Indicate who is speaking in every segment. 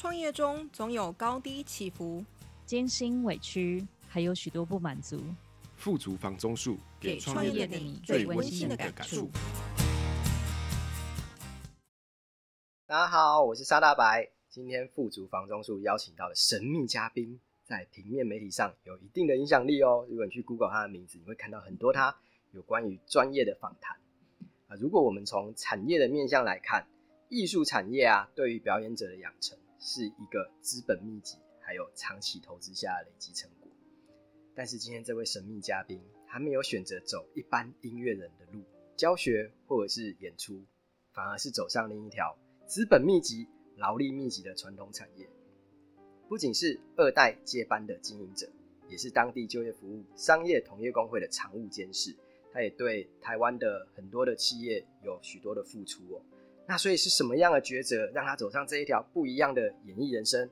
Speaker 1: 创业中总有高低起伏，
Speaker 2: 艰辛委屈，还有许多不满足。
Speaker 3: 富足房中术，给创业的你最温馨的感触。
Speaker 4: 大家好，我是沙大白。今天富足房中术邀请到的神秘嘉宾，在平面媒体上有一定的影响力哦。如果你去 Google 他的名字，你会看到很多他有关于专业的访谈。啊，如果我们从产业的面向来看，艺术产业啊，对于表演者的养成是一个资本密集，还有长期投资下的累积成果。但是今天这位神秘嘉宾，他没有选择走一般音乐人的路，教学或者是演出，反而是走上另一条资本密集、劳力密集的传统产业。不仅是二代接班的经营者，也是当地就业服务商业同业公会的常务监事。他也对台湾的很多的企业有许多的付出哦。那所以是什么样的抉择让他走上这一条不一样的演艺人生？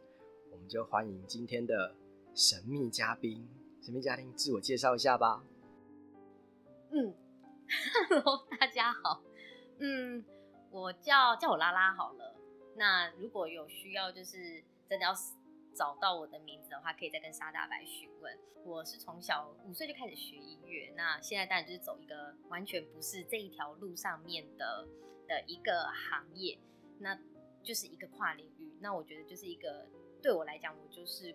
Speaker 4: 我们就欢迎今天的神秘嘉宾，神秘嘉宾自我介绍一下吧。
Speaker 5: 嗯，Hello，大家好。嗯，我叫叫我拉拉好了。那如果有需要，就是真的要找到我的名字的话，可以再跟沙大白询问。我是从小五岁就开始学音乐，那现在当然就是走一个完全不是这一条路上面的。的一个行业，那就是一个跨领域。那我觉得就是一个对我来讲，我就是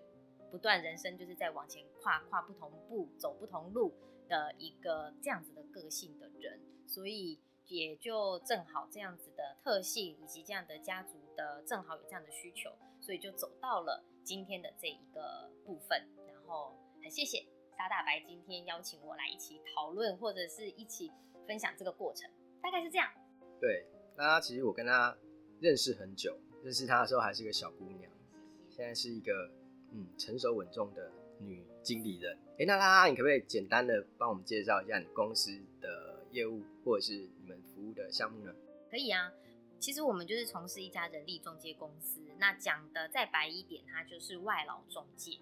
Speaker 5: 不断人生就是在往前跨跨不同步，走不同路的一个这样子的个性的人。所以也就正好这样子的特性，以及这样的家族的正好有这样的需求，所以就走到了今天的这一个部分。然后很谢谢沙大白今天邀请我来一起讨论，或者是一起分享这个过程，大概是这样。
Speaker 4: 对，那他其实我跟她认识很久，认识她的时候还是个小姑娘，现在是一个嗯成熟稳重的女经理人。哎，那拉拉，你可不可以简单的帮我们介绍一下你公司的业务，或者是你们服务的项目呢？
Speaker 5: 可以啊，其实我们就是从事一家人力中介公司。那讲的再白一点，它就是外劳中介。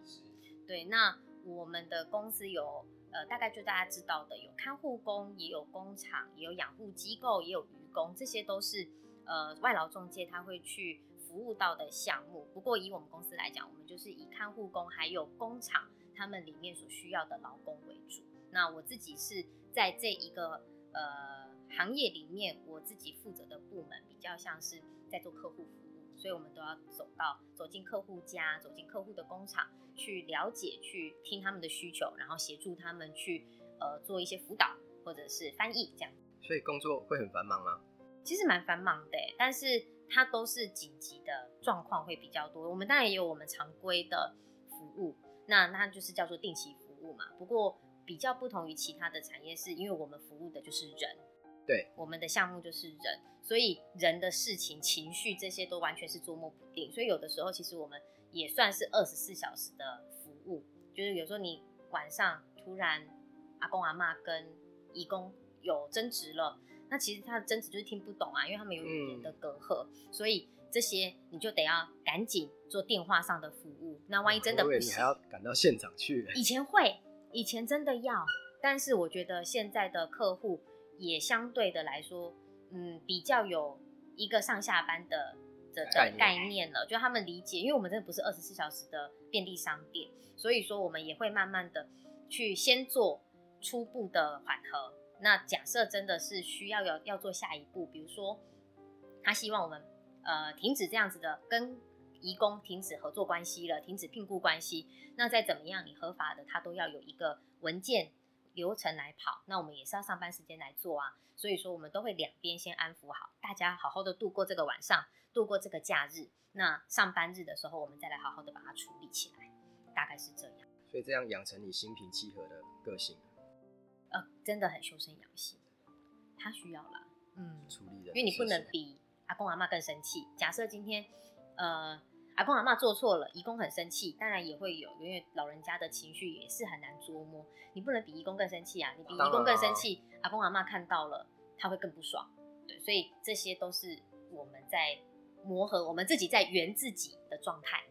Speaker 5: 对，那我们的公司有呃，大概就大家知道的，有看护工，也有工厂，也有养护机构，也有。工这些都是呃外劳中介他会去服务到的项目。不过以我们公司来讲，我们就是以看护工还有工厂他们里面所需要的劳工为主。那我自己是在这一个呃行业里面，我自己负责的部门比较像是在做客户服务，所以我们都要走到走进客户家，走进客户的工厂去了解，去听他们的需求，然后协助他们去呃做一些辅导或者是翻译这样。
Speaker 4: 所以工作会很繁忙吗？
Speaker 5: 其实蛮繁忙的，但是它都是紧急的状况会比较多。我们当然也有我们常规的服务，那那就是叫做定期服务嘛。不过比较不同于其他的产业，是因为我们服务的就是人，
Speaker 4: 对，
Speaker 5: 我们的项目就是人，所以人的事情、情绪这些都完全是捉摸不定。所以有的时候其实我们也算是二十四小时的服务，就是有时候你晚上突然阿公阿妈跟义工。有争执了，那其实他的争执就是听不懂啊，因为他们有语言的隔阂，嗯，所以这些你就得要赶紧做电话上的服务。那万一真的不行，
Speaker 4: 你还要赶到现场去。
Speaker 5: 以前会，以前真的要，但是我觉得现在的客户也相对的来说，嗯，比较有一个上下班的的的概念了，就他们理解，因为我们真的不是二十四小时的便利商店，所以说我们也会慢慢的去先做初步的缓和。那假设真的是需要要要做下一步，比如说他希望我们呃停止这样子的跟移工停止合作关系了，停止聘雇关系，那再怎么样你合法的他都要有一个文件流程来跑，那我们也是要上班时间来做啊，所以说我们都会两边先安抚好，大家好好的度过这个晚上，度过这个假日，那上班日的时候我们再来好好的把它处理起来，大概是这样。
Speaker 4: 所以这样养成你心平气和的个性。
Speaker 5: 呃，真的很修身养性，他需要啦，嗯，
Speaker 4: 处理的，
Speaker 5: 因为你不能比阿公阿妈更生气。假设今天，呃，阿公阿妈做错了，义工很生气，当然也会有，因为老人家的情绪也是很难捉摸。你不能比义工更生气啊，你比义工更生气，阿公阿妈看到了，他会更不爽。对，所以这些都是我们在磨合，我们自己在圆自己的状态。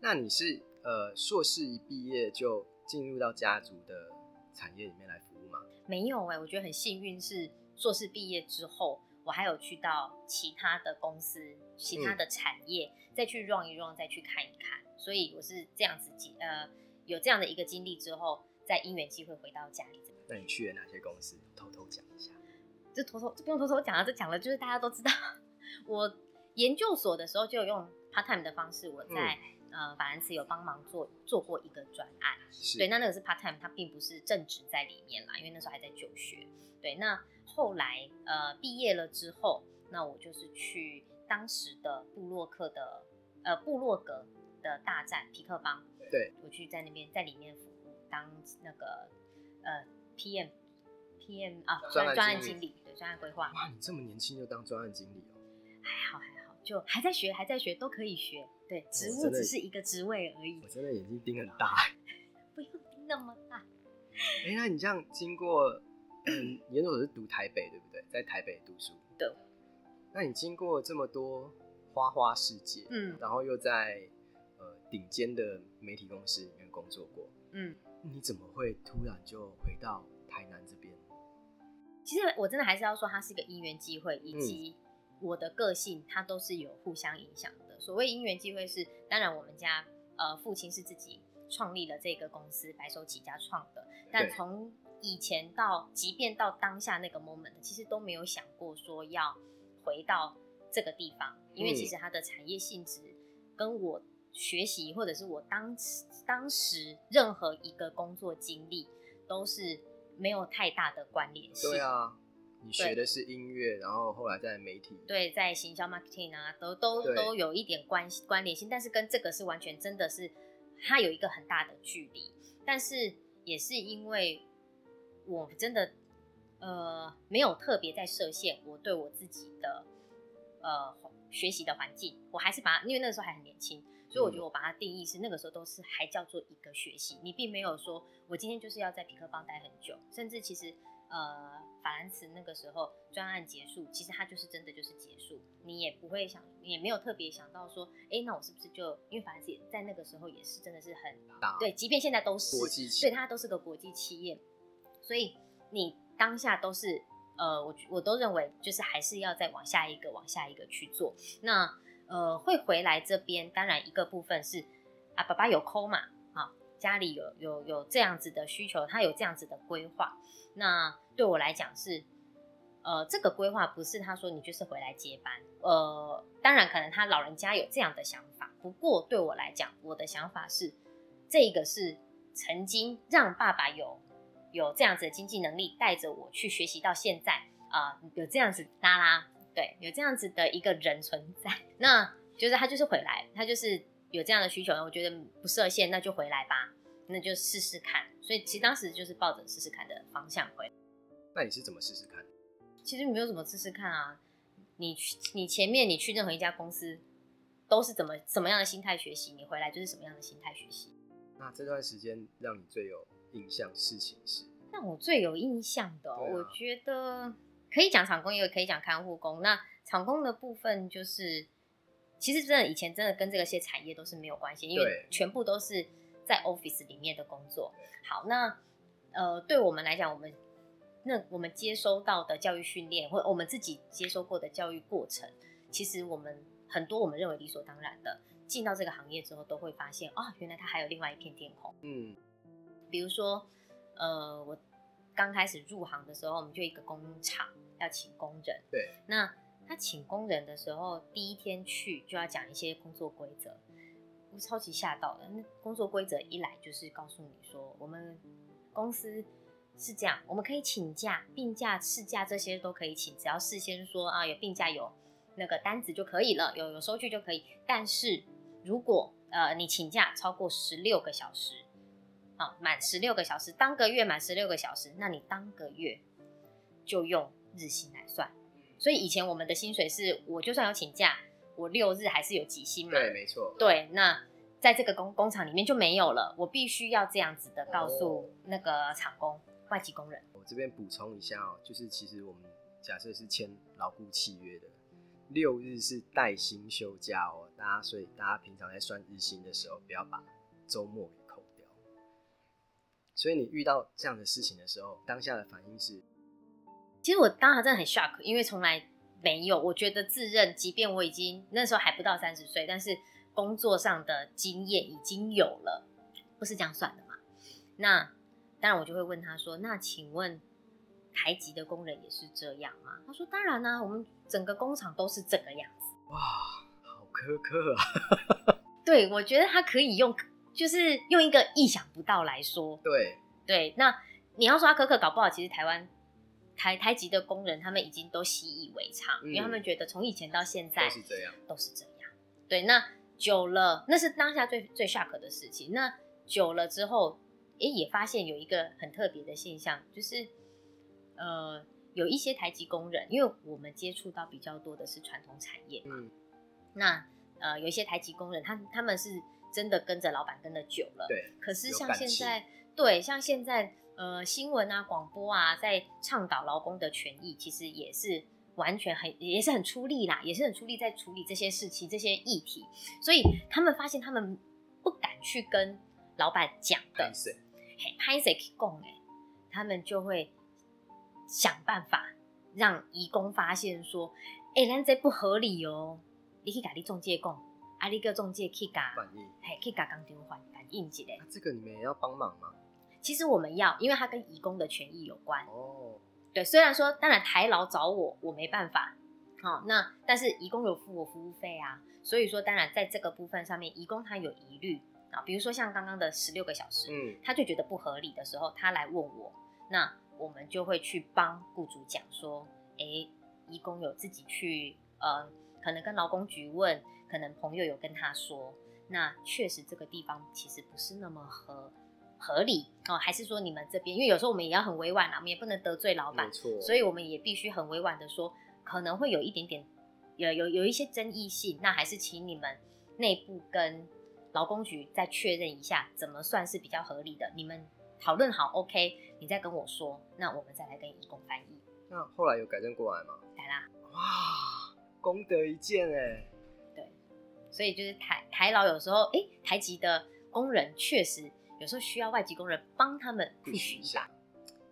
Speaker 4: 那你是呃硕士一毕业就进入到家族的产业里面来服务吗？
Speaker 5: 没有哎、欸，我觉得很幸运，是硕士毕业之后，我还有去到其他的公司、其他的产业，嗯、再去 run 一 run，再去看一看。所以我是这样子经呃有这样的一个经历之后，在因缘机会回到家里。
Speaker 4: 那你去了哪些公司？偷偷讲一下。
Speaker 5: 这偷偷这不用偷偷讲了，这讲了就是大家都知道。我研究所的时候就有用 part time 的方式，我在、嗯、呃法兰茨有帮忙做做过一个专案。是对，那那个是 part time，他并不是正职在里面啦，因为那时候还在就学。对，那后来呃毕业了之后，那我就是去当时的布洛克的呃布洛格的大战皮克邦，
Speaker 4: 对，
Speaker 5: 我去在那边在里面服务当那个呃 PM PM 啊专专案经理。对专案规划。
Speaker 4: 哇，你这么年轻就当专案经理哦？
Speaker 5: 就还在学，还在学，都可以学。对，职务只是一个职位而已。
Speaker 4: 我真的眼睛盯很大。
Speaker 5: 不用盯那么大。
Speaker 4: 哎、欸，那你这样经过，嗯，研究所是读台北对不对？在台北读书。
Speaker 5: 对。
Speaker 4: 那你经过这么多花花世界，嗯，然后又在呃顶尖的媒体公司里面工作过，嗯，你怎么会突然就回到台南这边？
Speaker 5: 其实我真的还是要说，它是一个因缘机会，以及我的个性，它都是有互相影响的。所谓因缘际会是，当然我们家呃父亲是自己创立了这个公司，白手起家创的。但从以前到，即便到当下那个 moment，其实都没有想过说要回到这个地方，因为其实它的产业性质跟我学习或者是我当时当时任何一个工作经历都是。没有太大的关联性。
Speaker 4: 对啊，你学的是音乐，然后后来在媒体，
Speaker 5: 对，在行销 marketing 啊，都都都有一点关系关联性，但是跟这个是完全真的是，它有一个很大的距离。但是也是因为我真的呃没有特别在设限，我对我自己的呃学习的环境，我还是把它，因为那个时候还很年轻。所以我觉得我把它定义是那个时候都是还叫做一个学习，你并没有说我今天就是要在皮克邦待很久，甚至其实呃法兰茨那个时候专案结束，其实它就是真的就是结束，你也不会想，也没有特别想到说，哎，那我是不是就因为法兰茨在那个时候也是真的是很大，对，即便现在都是
Speaker 4: 国际，
Speaker 5: 对，它都是个国际企业，所以你当下都是呃我我都认为就是还是要再往下一个往下一个去做那。呃，会回来这边，当然一个部分是啊，爸爸有抠嘛，啊，家里有有有这样子的需求，他有这样子的规划。那对我来讲是，呃，这个规划不是他说你就是回来接班，呃，当然可能他老人家有这样的想法，不过对我来讲，我的想法是，这个是曾经让爸爸有有这样子的经济能力，带着我去学习到现在啊，有这样子拉拉。对，有这样子的一个人存在，那就是他就是回来，他就是有这样的需求，我觉得不设限，那就回来吧，那就试试看。所以其实当时就是抱着试试看的方向回来。
Speaker 4: 那你是怎么试试看？
Speaker 5: 其实没有怎么试试看啊，你去你前面你去任何一家公司都是怎么什么样的心态学习，你回来就是什么样的心态学习。
Speaker 4: 那这段时间让你最有印象事情是？
Speaker 5: 让我最有印象的，啊，我觉得。可以讲厂工，也可以讲看护工。那厂工的部分就是，其实真的以前真的跟这个些产业都是没有关系，因为全部都是在 office 里面的工作。好，那呃，对我们来讲，我们那我们接收到的教育训练，或我们自己接收过的教育过程，其实我们很多我们认为理所当然的，进到这个行业之后，都会发现啊、哦，原来它还有另外一片天空。嗯，比如说，呃，我。刚开始入行的时候，我们就一个工厂要请工人。
Speaker 4: 对，
Speaker 5: 那他请工人的时候，第一天去就要讲一些工作规则，我超级吓到的。那工作规则一来就是告诉你说，我们公司是这样，我们可以请假、病假、事假这些都可以请，只要事先说啊有病假有那个单子就可以了，有有收据就可以。但是如果呃你请假超过十六个小时。啊，满十六个小时，当个月满十六个小时，那你当个月就用日薪来算。所以以前我们的薪水是，我就算有请假，我六日还是有给薪嘛。
Speaker 4: 对，没错。
Speaker 5: 对，那在这个工工厂里面就没有了，我必须要这样子的告诉那个厂工、外籍工人。
Speaker 4: 我这边补充一下哦，就是其实我们假设是签劳雇契约的，六日是带薪休假哦，大家所以大家平常在算日薪的时候，不要把周末扣掉。所以你遇到这样的事情的时候，当下的反应是？
Speaker 5: 其实我当时真的很 shock，因为从来没有，我觉得自认，即便我已经那时候还不到三十岁，但是工作上的经验已经有了，不是这样算的嘛？那当然，我就会问他说：“那请问台籍的工人也是这样吗？”他说：“当然啦、啊，我们整个工厂都是这个样子。”
Speaker 4: 哇，好苛刻啊！
Speaker 5: 对，我觉得他可以用，就是用一个意想不到来说。
Speaker 4: 对
Speaker 5: 对，那你要说他苛刻，搞不好其实台湾。台台籍的工人，他们已经都习以为常，嗯，因为他们觉得从以前到现在
Speaker 4: 都是这样，
Speaker 5: 都是这样。对，那久了，那是当下最最 shock 的事情。那久了之后，诶，也发现有一个很特别的现象，就是呃，有一些台籍工人，因为我们接触到比较多的是传统产业嘛，嗯，那呃，有一些台籍工人，他他们是真的跟着老板跟的久了，
Speaker 4: 对。
Speaker 5: 可是像现在，对，像现在。呃，新闻啊，广播啊，在倡导劳工的权益，其实也是完全很，也是很出力啦，也是很出力在处理这些事情、这些议题。所以他们发现，他们不敢去跟老板讲的，嘿，拍谁去讲哎，他们就会想办法让移工发现说，哎、欸，咱这不合理哦，你去跟你中介讲，啊，你个中介去甲嘿，去甲工厂反反映一下。
Speaker 4: 那这个你们也要帮忙吗？
Speaker 5: 其实我们要，因为它跟移工的权益有关。
Speaker 4: 哦，
Speaker 5: 对，虽然说当然台劳找我，我没办法。好、哦，那但是移工有付我服务费啊，所以说当然在这个部分上面，移工他有疑虑啊，比如说像刚刚的十六个小时，嗯，他就觉得不合理的时候，他来问我，那我们就会去帮雇主讲说，哎，移工有自己去，呃，可能跟劳工局问，可能朋友有跟他说，那确实这个地方其实不是那么合。合理哦，还是说你们这边？因为有时候我们也要很委婉啊，我们也不能得罪老板，所以我们也必须很委婉的说，可能会有一点点有有有一些争议性，那还是请你们内部跟劳工局再确认一下，怎么算是比较合理的？你们讨论好，OK，你再跟我说，那我们再来跟义工翻译。
Speaker 4: 那后来有改正过来吗？
Speaker 5: 改啦，
Speaker 4: 哇，功德一件哎。
Speaker 5: 对，所以就是台台劳有时候，哎、欸，台籍的工人确实。有时候需要外籍工人帮他们 push 一下，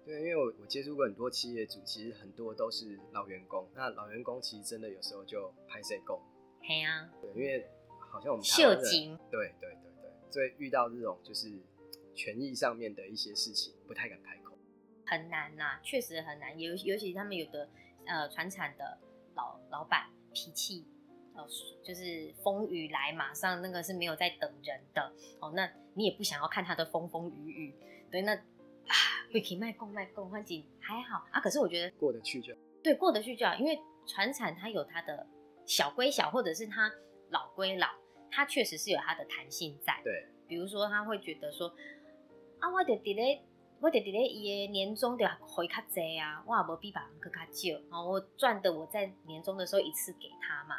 Speaker 4: 对，因为我我接触过很多企业主，其实很多都是老员工。那老员工其实真的有时候就拍谁工，
Speaker 5: 嘿啊，
Speaker 4: 对，因为好像我们
Speaker 5: 秀金，
Speaker 4: 对对对对，所以遇到这种就是权益上面的一些事情，不太敢开口，
Speaker 5: 很难呐、啊，确实很难。尤尤其他们有的呃传产的老老板脾气。哦，就是风雨来，马上那个是没有在等人的哦。那你也不想要看他的风风雨雨，对，那啊，会可以卖供卖供，环境还好啊。可是我觉得
Speaker 4: 过得去就好，
Speaker 5: 对，过得去就好。因为传产它有它的小归小，或者是它老归老，它确实是有它的弹性在。
Speaker 4: 对，
Speaker 5: 比如说他会觉得说啊，我得得咧，我得得咧，伊的年终得回较济啊，我也无比别人更较少啊，我赚的我在年终的时候一次给他嘛。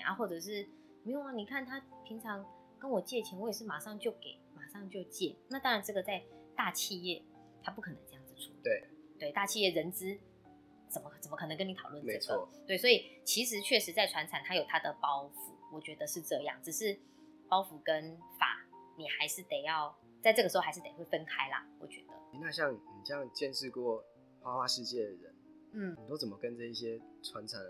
Speaker 5: 啊，或者是没有啊？你看他平常跟我借钱，我也是马上就给，马上就借。那当然，这个在大企业他不可能这样子处理。
Speaker 4: 对
Speaker 5: 对，大企业人资怎么怎么可能跟你讨论这个？
Speaker 4: 没错。
Speaker 5: 对，所以其实确实在传产，它有它的包袱，我觉得是这样。只是包袱跟法，你还是得要在这个时候还是得会分开啦。我觉得。
Speaker 4: 那像你这样见识过花花世界的人，
Speaker 5: 嗯，
Speaker 4: 你都怎么跟这一些传产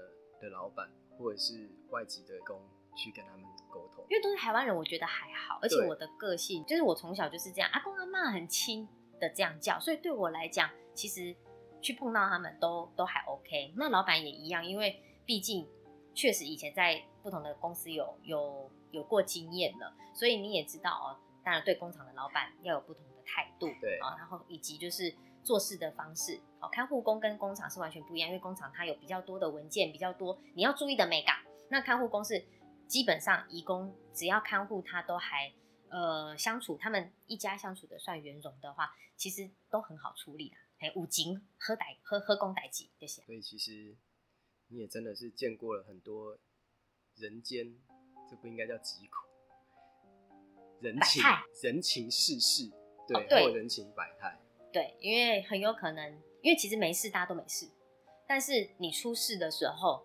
Speaker 4: 的老板？或者是外籍的工去跟他们沟通，
Speaker 5: 因为都是台湾人，我觉得还好。而且我的个性就是我从小就是这样，阿公阿妈很亲的这样叫，所以对我来讲，其实去碰到他们都都还 OK。那老板也一样，因为毕竟确实以前在不同的公司有有有过经验了，所以你也知道哦。当然，对工厂的老板要有不同的态度，
Speaker 4: 对
Speaker 5: 啊，然后以及就是。做事的方式，哦，看护工跟工厂是完全不一样，因为工厂它有比较多的文件，比较多你要注意的美感。那看护工是基本上义工，只要看护他都还呃相处，他们一家相处的算圆融的话，其实都很好处理的。哎，五金喝歹喝喝工歹几这些。
Speaker 4: 所以其实你也真的是见过了很多人间，这不应该叫疾苦，人情人情世事，对，哦、对或人情百态。
Speaker 5: 对，因为很有可能，因为其实没事，大家都没事。但是你出事的时候，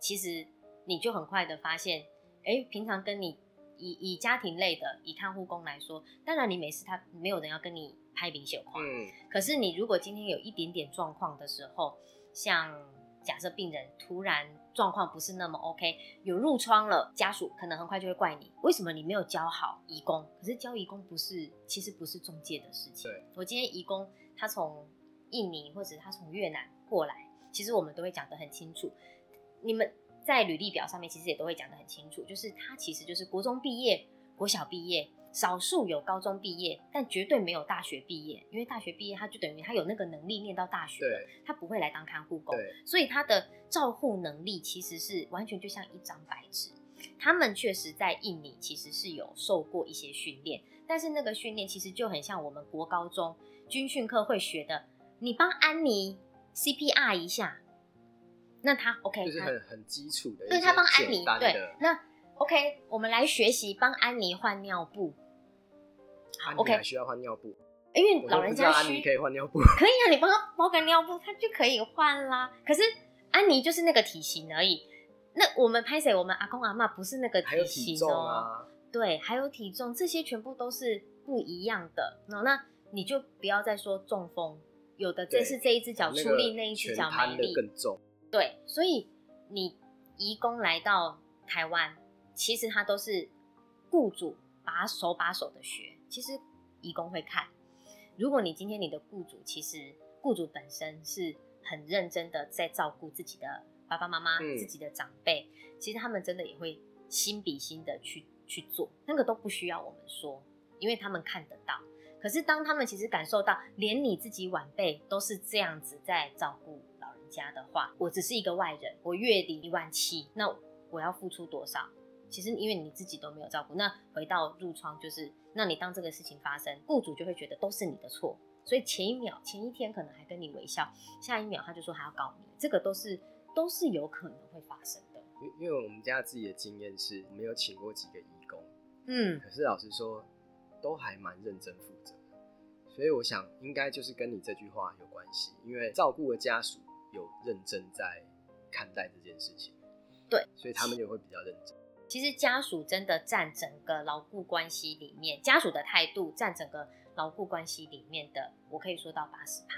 Speaker 5: 其实你就很快的发现，哎，平常跟你以以家庭类的，以看护工来说，当然你没事，他没有人要跟你拍明显框。嗯。可是你如果今天有一点点状况的时候，像假设病人突然状况不是那么 OK，有褥疮了，家属可能很快就会怪你，为什么你没有教好移工？可是教移工不是，其实不是中介的事情。
Speaker 4: 对，
Speaker 5: 我今天移工他从印尼或者他从越南过来，其实我们都会讲得很清楚。你们在履历表上面其实也都会讲得很清楚，就是他其实就是国中毕业、国小毕业。少数有高中毕业，但绝对没有大学毕业，因为大学毕业他就等于他有那个能力念到大学，
Speaker 4: 了，
Speaker 5: 他不会来当看护工，所以他的照护能力其实是完全就像一张白纸。他们确实在印尼其实是有受过一些训练，但是那个训练其实就很像我们国高中军训课会学的，你帮安妮 CPR 一下，那他 OK，
Speaker 4: 就是很很基础的，
Speaker 5: 对他帮安妮，对，那 OK，我们来学习帮安妮换尿布。OK，
Speaker 4: 还需要换尿布，
Speaker 5: 因为老人家需
Speaker 4: 安妮可以换尿布，
Speaker 5: 可以啊，你帮他包个尿布，他就可以换啦。可是安妮就是那个体型而已。那我们拍谁？我们阿公阿妈不是那个体型哦。对，还有体重，这些全部都是不一样的。那那你就不要再说中风，有的这是这一只脚出力，那一只脚没力，
Speaker 4: 更重。
Speaker 5: 对，所以你移工来到台湾，其实他都是雇主把手把手的学。其实，义工会看。如果你今天你的雇主，其实雇主本身是很认真的在照顾自己的爸爸妈妈、嗯、自己的长辈，其实他们真的也会心比心的去去做，那个都不需要我们说，因为他们看得到。可是当他们其实感受到，连你自己晚辈都是这样子在照顾老人家的话，我只是一个外人，我月底一万七，那我要付出多少？其实因为你自己都没有照顾，那回到褥疮就是，那你当这个事情发生，雇主就会觉得都是你的错，所以前一秒、前一天可能还跟你微笑，下一秒他就说他要告你，这个都是都是有可能会发生的。
Speaker 4: 因因为我们家自己的经验是，没有请过几个义工，
Speaker 5: 嗯，
Speaker 4: 可是老实说，都还蛮认真负责，所以我想应该就是跟你这句话有关系，因为照顾的家属有认真在看待这件事情，
Speaker 5: 对，
Speaker 4: 所以他们就会比较认真。
Speaker 5: 其实家属真的占整个劳雇关系里面，家属的态度占整个劳雇关系里面的，我可以说到八十趴，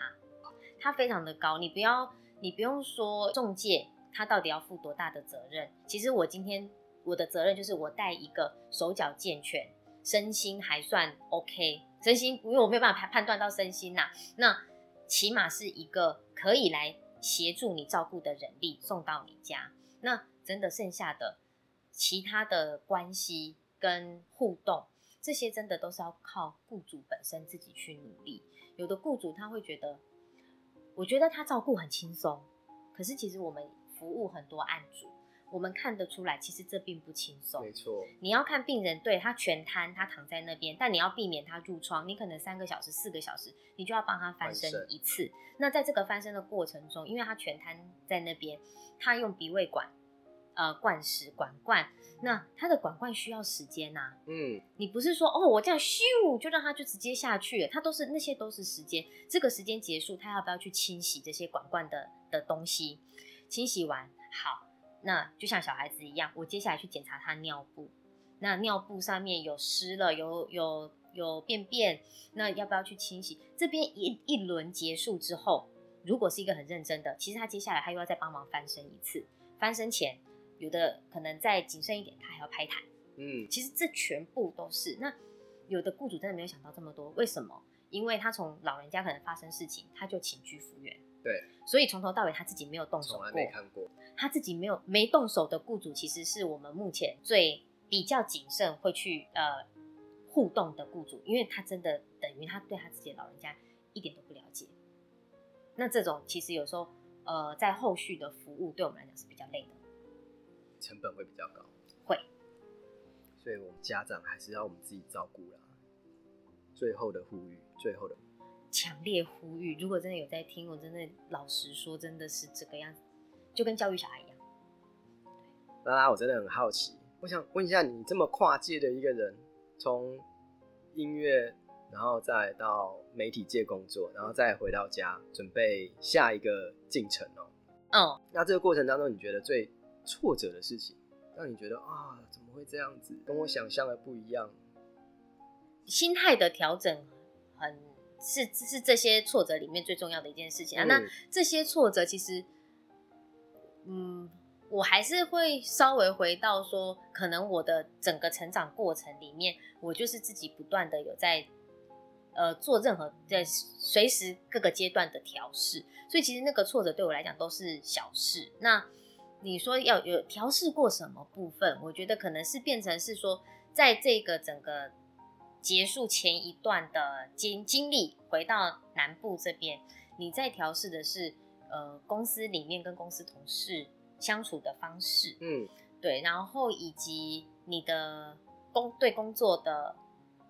Speaker 5: 它非常的高。你不要，你不用说中介他到底要负多大的责任。其实我今天我的责任就是我带一个手脚健全、身心还算 OK，身心因为我没有办法判判断到身心呐，那起码是一个可以来协助你照顾的人力送到你家。那真的剩下的。其他的关系跟互动，这些真的都是要靠雇主本身自己去努力。有的雇主他会觉得，我觉得他照顾很轻松，可是其实我们服务很多案主，我们看得出来，其实这并不轻松。
Speaker 4: 没错，
Speaker 5: 你要看病人，对，他全瘫，他躺在那边，但你要避免他褥疮，你可能三个小时、四个小时，你就要帮他翻身一次。那在这个翻身的过程中，因为他全瘫在那边，他用鼻胃管。呃，灌食管灌，那它的管灌需要时间呐、啊。
Speaker 4: 嗯，
Speaker 5: 你不是说哦，我这样咻就让它就直接下去了，它都是那些都是时间。这个时间结束，它要不要去清洗这些管灌的的东西？清洗完好，那就像小孩子一样，我接下来去检查他尿布。那尿布上面有湿了，有有有便便，那要不要去清洗？这边一一轮结束之后，如果是一个很认真的，其实他接下来他又要再帮忙翻身一次，翻身前。有的可能再谨慎一点，他还要拍台。
Speaker 4: 嗯，
Speaker 5: 其实这全部都是。那有的雇主真的没有想到这么多，为什么？因为他从老人家可能发生事情，他就请居服员。
Speaker 4: 对，
Speaker 5: 所以从头到尾他自己没有动手过。
Speaker 4: 从来没看过。
Speaker 5: 他自己没有没动手的雇主，其实是我们目前最比较谨慎会去呃互动的雇主，因为他真的等于他对他自己的老人家一点都不了解。那这种其实有时候呃在后续的服务对我们来讲是比较累的。
Speaker 4: 成本会比较高，
Speaker 5: 会，
Speaker 4: 所以我们家长还是要我们自己照顾啦。最后的呼吁，最后的
Speaker 5: 强烈呼吁，如果真的有在听，我真的老实说，真的是这个样子，就跟教育小孩一样。
Speaker 4: 拉拉，我真的很好奇，我想问一下，你这么跨界的一个人，从音乐，然后再到媒体界工作，然后再回到家，准备下一个进程哦。
Speaker 5: 嗯，
Speaker 4: 那这个过程当中，你觉得最挫折的事情，让你觉得啊，怎么会这样子？跟我想象的不一样。
Speaker 5: 心态的调整很是是这些挫折里面最重要的一件事情啊。嗯、那这些挫折其实嗯，我还是会稍微回到说，可能我的整个成长过程里面，我就是自己不断的有在呃做任何在随时各个阶段的调试，所以其实那个挫折对我来讲都是小事。那你说要有调试过什么部分？我觉得可能是变成是说，在这个整个结束前一段的经经历，回到南部这边，你在调试的是呃公司里面跟公司同事相处的方式，嗯，对，然后以及你的工对工作的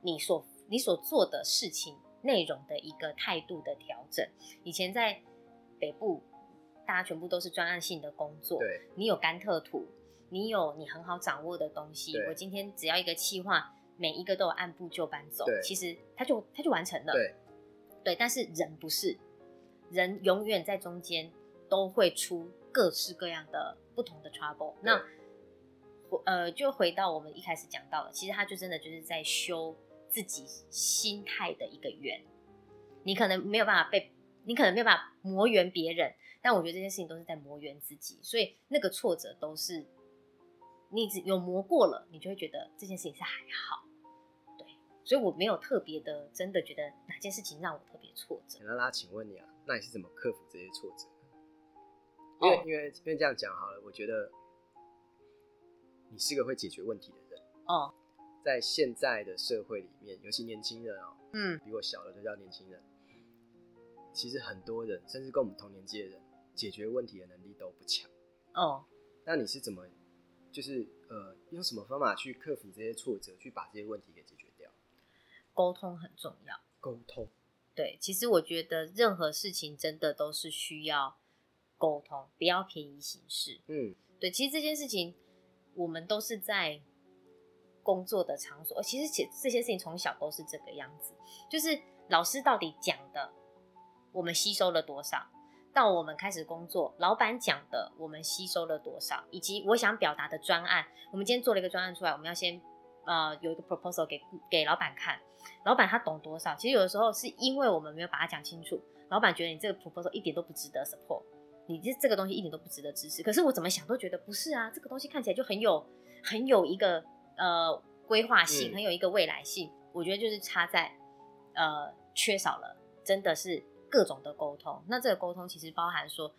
Speaker 5: 你所你所做的事情内容的一个态度的调整。以前在北部。大家全部都是专案性的工作，
Speaker 4: 对，
Speaker 5: 你有甘特图，你有你很好掌握的东西。我今天只要一个企划，每一个都有按部就班走，其实它就它就完成了。
Speaker 4: 对，
Speaker 5: 对，但是人不是，人永远在中间都会出各式各样的不同的 trouble。那呃，就回到我们一开始讲到的，其实他就真的就是在修自己心态的一个圆。你可能没有办法被，你可能没有办法磨圆别人。但我觉得这件事情都是在磨圆自己，所以那个挫折都是你只有磨过了，你就会觉得这件事情是还好。对，所以我没有特别的，真的觉得哪件事情让我特别挫折。
Speaker 4: 那拉，请问你啊，那你是怎么克服这些挫折？因为、哦、因为因为这样讲好了，我觉得你是个会解决问题的人。哦，在现在的社会里面，尤其年轻人哦、喔，嗯，比我小的都叫年轻人。其实很多人，甚至跟我们同年纪的人。解决问题的能力都不强哦。那你是怎么，就是呃，用什么方法去克服这些挫折，去把这些问题给解决掉？
Speaker 5: 沟通很重要。
Speaker 4: 沟通。
Speaker 5: 对，其实我觉得任何事情真的都是需要沟通，不要便宜行事。嗯，对，其实这件事情我们都是在工作的场所，其实这这些事情从小都是这个样子，就是老师到底讲的，我们吸收了多少？到我们开始工作，老板讲的我们吸收了多少，以及我想表达的专案，我们今天做了一个专案出来，我们要先呃有一个 proposal 给给老板看，老板他懂多少？其实有的时候是因为我们没有把它讲清楚，老板觉得你这个 proposal 一点都不值得 support，你这这个东西一点都不值得支持。可是我怎么想都觉得不是啊，这个东西看起来就很有很有一个呃规划性，很有一个未来性。嗯、我觉得就是差在呃缺少了，真的是。各种的沟通，那这个沟通其实包含说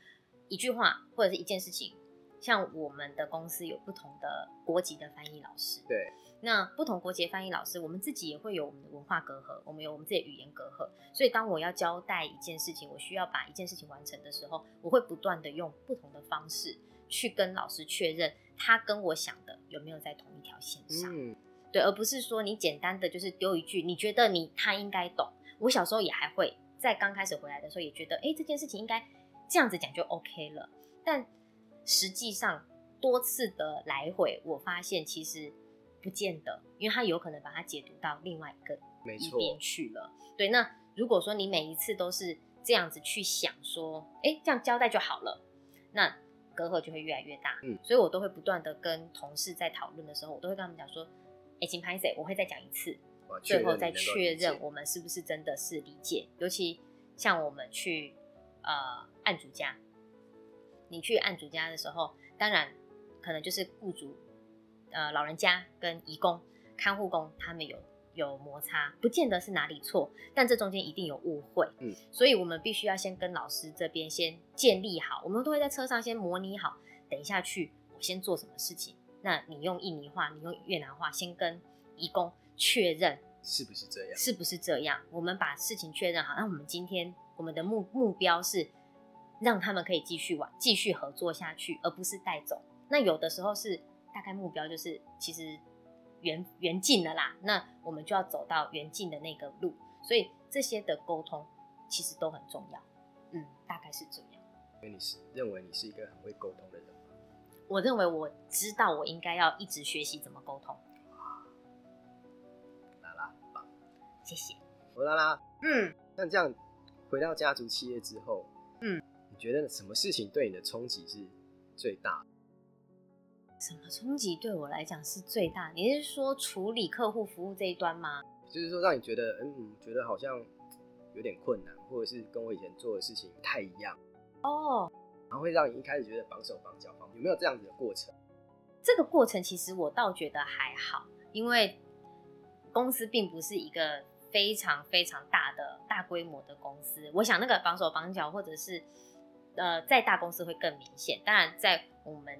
Speaker 5: 一句话或者是一件事情。像我们的公司有不同的国籍的翻译老师，
Speaker 4: 对，
Speaker 5: 那不同国籍的翻译老师，我们自己也会有我们的文化隔阂，我们有我们自己的语言隔阂。所以当我要交代一件事情，我需要把一件事情完成的时候，我会不断的用不同的方式去跟老师确认，他跟我想的有没有在同一条线上。嗯，对，而不是说你简单的就是丢一句，你觉得你他应该懂。我小时候也还会。在刚开始回来的时候，也觉得，哎、欸，这件事情应该这样子讲就 OK 了。但实际上多次的来回，我发现其实不见得，因为他有可能把它解读到另外一个一边去了。对，那如果说你每一次都是这样子去想，说，哎、欸，这样交代就好了，那隔阂就会越来越大。嗯，所以我都会不断的跟同事在讨论的时候，我都会跟他们讲说，哎、欸，请拍谢，我会再讲一次。最后再确认我们是不是真的是理解，尤其像我们去呃案主家，你去案主家的时候，当然可能就是雇主呃老人家跟义工、看护工他们有有摩擦，不见得是哪里错，但这中间一定有误会，嗯，所以我们必须要先跟老师这边先建立好，我们都会在车上先模拟好，等一下去我先做什么事情，那你用印尼话，你用越南话先跟义工。确认
Speaker 4: 是不是这样？
Speaker 5: 是不是这样？我们把事情确认好，那我们今天我们的目目标是让他们可以继续玩，继续合作下去，而不是带走。那有的时候是大概目标就是其实缘缘尽了啦，那我们就要走到缘尽的那个路。所以这些的沟通其实都很重要。嗯，大概是这样。
Speaker 4: 因为你是认为你是一个很会沟通的人吗？
Speaker 5: 我认为我知道我应该要一直学习怎么沟通。谢谢，
Speaker 4: 欧拉拉。嗯，像这样回到家族企业之后，嗯，你觉得什么事情对你的冲击是最大的？
Speaker 5: 什么冲击对我来讲是最大？你是说处理客户服务这一端吗？
Speaker 4: 就是说让你觉得，嗯，觉得好像有点困难，或者是跟我以前做的事情不太一样。
Speaker 5: 哦，
Speaker 4: 然后会让你一开始觉得绑手绑脚，有没有这样子的过程？
Speaker 5: 这个过程其实我倒觉得还好，因为公司并不是一个非常非常大的大规模的公司。我想那个绑手绑脚，或者是呃，在大公司会更明显。当然，在我们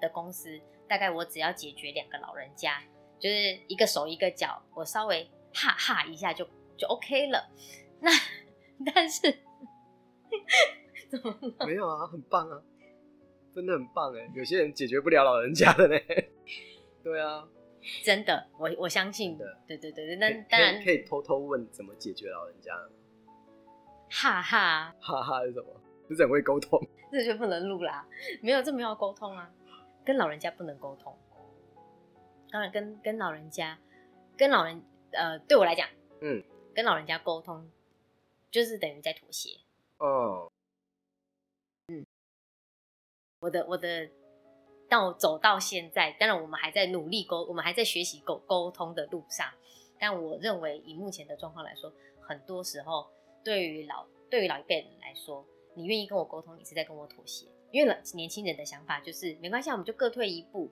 Speaker 5: 的公司，大概我只要解决两个老人家，就是一个手一个脚，我稍微哈哈一下就就 OK 了。那但是 怎么？
Speaker 4: 没有啊，很棒啊。真的很棒哎，有些人解决不了老人家的呢。对啊，
Speaker 5: 真的，我我相信的。对对对，那当然
Speaker 4: 可以偷偷问怎么解决老人家。
Speaker 5: 哈哈
Speaker 4: 哈哈是什么？不是很会沟通？
Speaker 5: 这就不能录啦，没有这么要沟通啊，跟老人家不能沟通。当然跟跟老人家，跟老人呃，对我来讲，嗯，跟老人家沟通就是等于在妥协。哦。我的我的，到走到现在，当然我们还在努力沟，我们还在学习沟沟通的路上。但我认为，以目前的状况来说，很多时候对于老对于老一辈人来说，你愿意跟我沟通，你是在跟我妥协。因为老年轻人的想法就是没关系，我们就各退一步。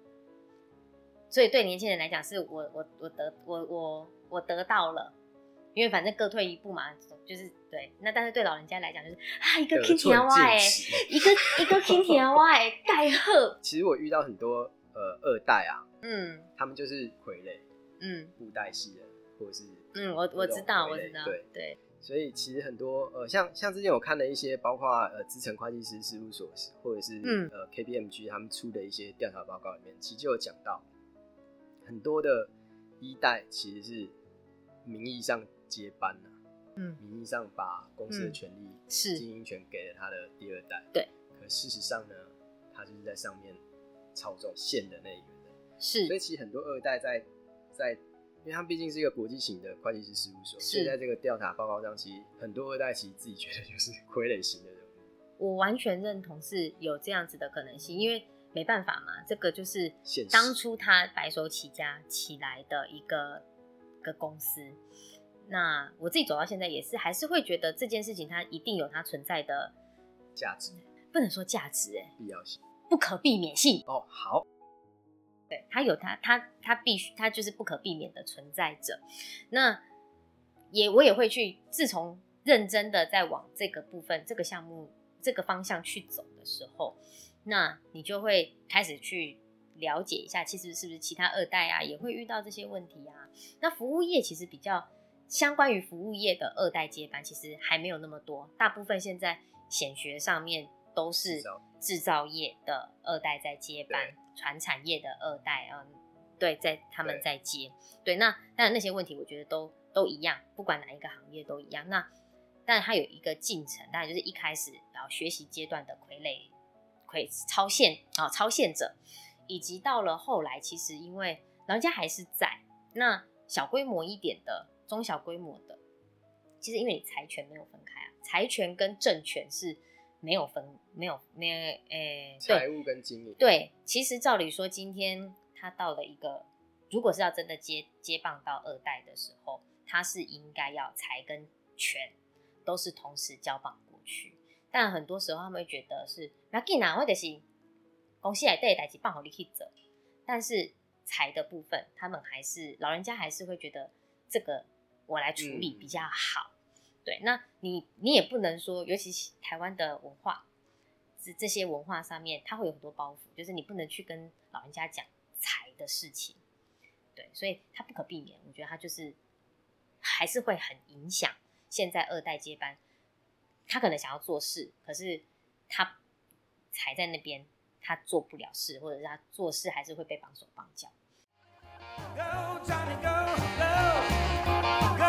Speaker 5: 所以对年轻人来讲，是我我我得我我我得到了。因为反正各退一步嘛，就是对。那但是对老人家来讲，就是啊，一个听天话哎，一个一个听天话哎，盖 贺。
Speaker 4: 其实我遇到很多呃二代啊，嗯，他们就是傀儡，嗯，布袋戏人，或者是
Speaker 5: 嗯，我我知道我知道，对对。
Speaker 4: 所以其实很多呃，像像之前我看了一些，包括呃资诚会计师事务所或者是嗯呃 KPMG 他们出的一些调查报告里面，其实就有讲到很多的一代其实是名义上。接班了，嗯，名义上把公司的权利、是经营权给了他的第二代，
Speaker 5: 对。
Speaker 4: 可事实上呢，他就是在上面操纵线的那一个人，
Speaker 5: 是。
Speaker 4: 所以其实很多二代在在，因为他们毕竟是一个国际型的会计师事务所，所以在这个调查报告上，其实很多二代其实自己觉得就是傀儡型的人物。
Speaker 5: 我完全认同是有这样子的可能性，因为没办法嘛，这个就是当初他白手起家起来的一个一个公司。那我自己走到现在也是，还是会觉得这件事情它一定有它存在的
Speaker 4: 价值，
Speaker 5: 不能说价值，哎，
Speaker 4: 必要性，
Speaker 5: 不可避免性。
Speaker 4: 哦，好，
Speaker 5: 对，它有它，它它必须，它就是不可避免的存在着。那也我也会去，自从认真的在往这个部分、这个项目、这个方向去走的时候，那你就会开始去了解一下，其实是不是其他二代啊也会遇到这些问题啊？那服务业其实比较。相关于服务业的二代接班，其实还没有那么多。大部分现在显学上面都是制造业的二代在接班，传产业的二代，嗯，对，在他们在接。对，对，那当然那些问题，我觉得都都一样，不管哪一个行业都一样。那但它有一个进程，当然就是一开始然后学习阶段的傀儡、傀超限啊超限者，以及到了后来，其实因为老人家还是在，那小规模一点的。中小规模的，其实因为你财权没有分开啊，财权跟政权是没有分，没有没有诶，欸、
Speaker 4: 财务跟经营
Speaker 5: 对，其实照理说，今天他到了一个，如果是要真的接接棒到二代的时候，他是应该要财跟权都是同时交棒过去，但很多时候他们会觉得是那给哪或者是公司来对代志棒好你去做，但是财的部分，他们还是老人家还是会觉得这个。我来处理比较好，嗯、对，那你你也不能说，尤其是台湾的文化，这这些文化上面，它会有很多包袱，就是你不能去跟老人家讲财的事情，对，所以它不可避免，我觉得它就是还是会很影响现在二代接班，他可能想要做事，可是他财在那边，他做不了事，或者是他做事还是会被绑手绑脚。Go!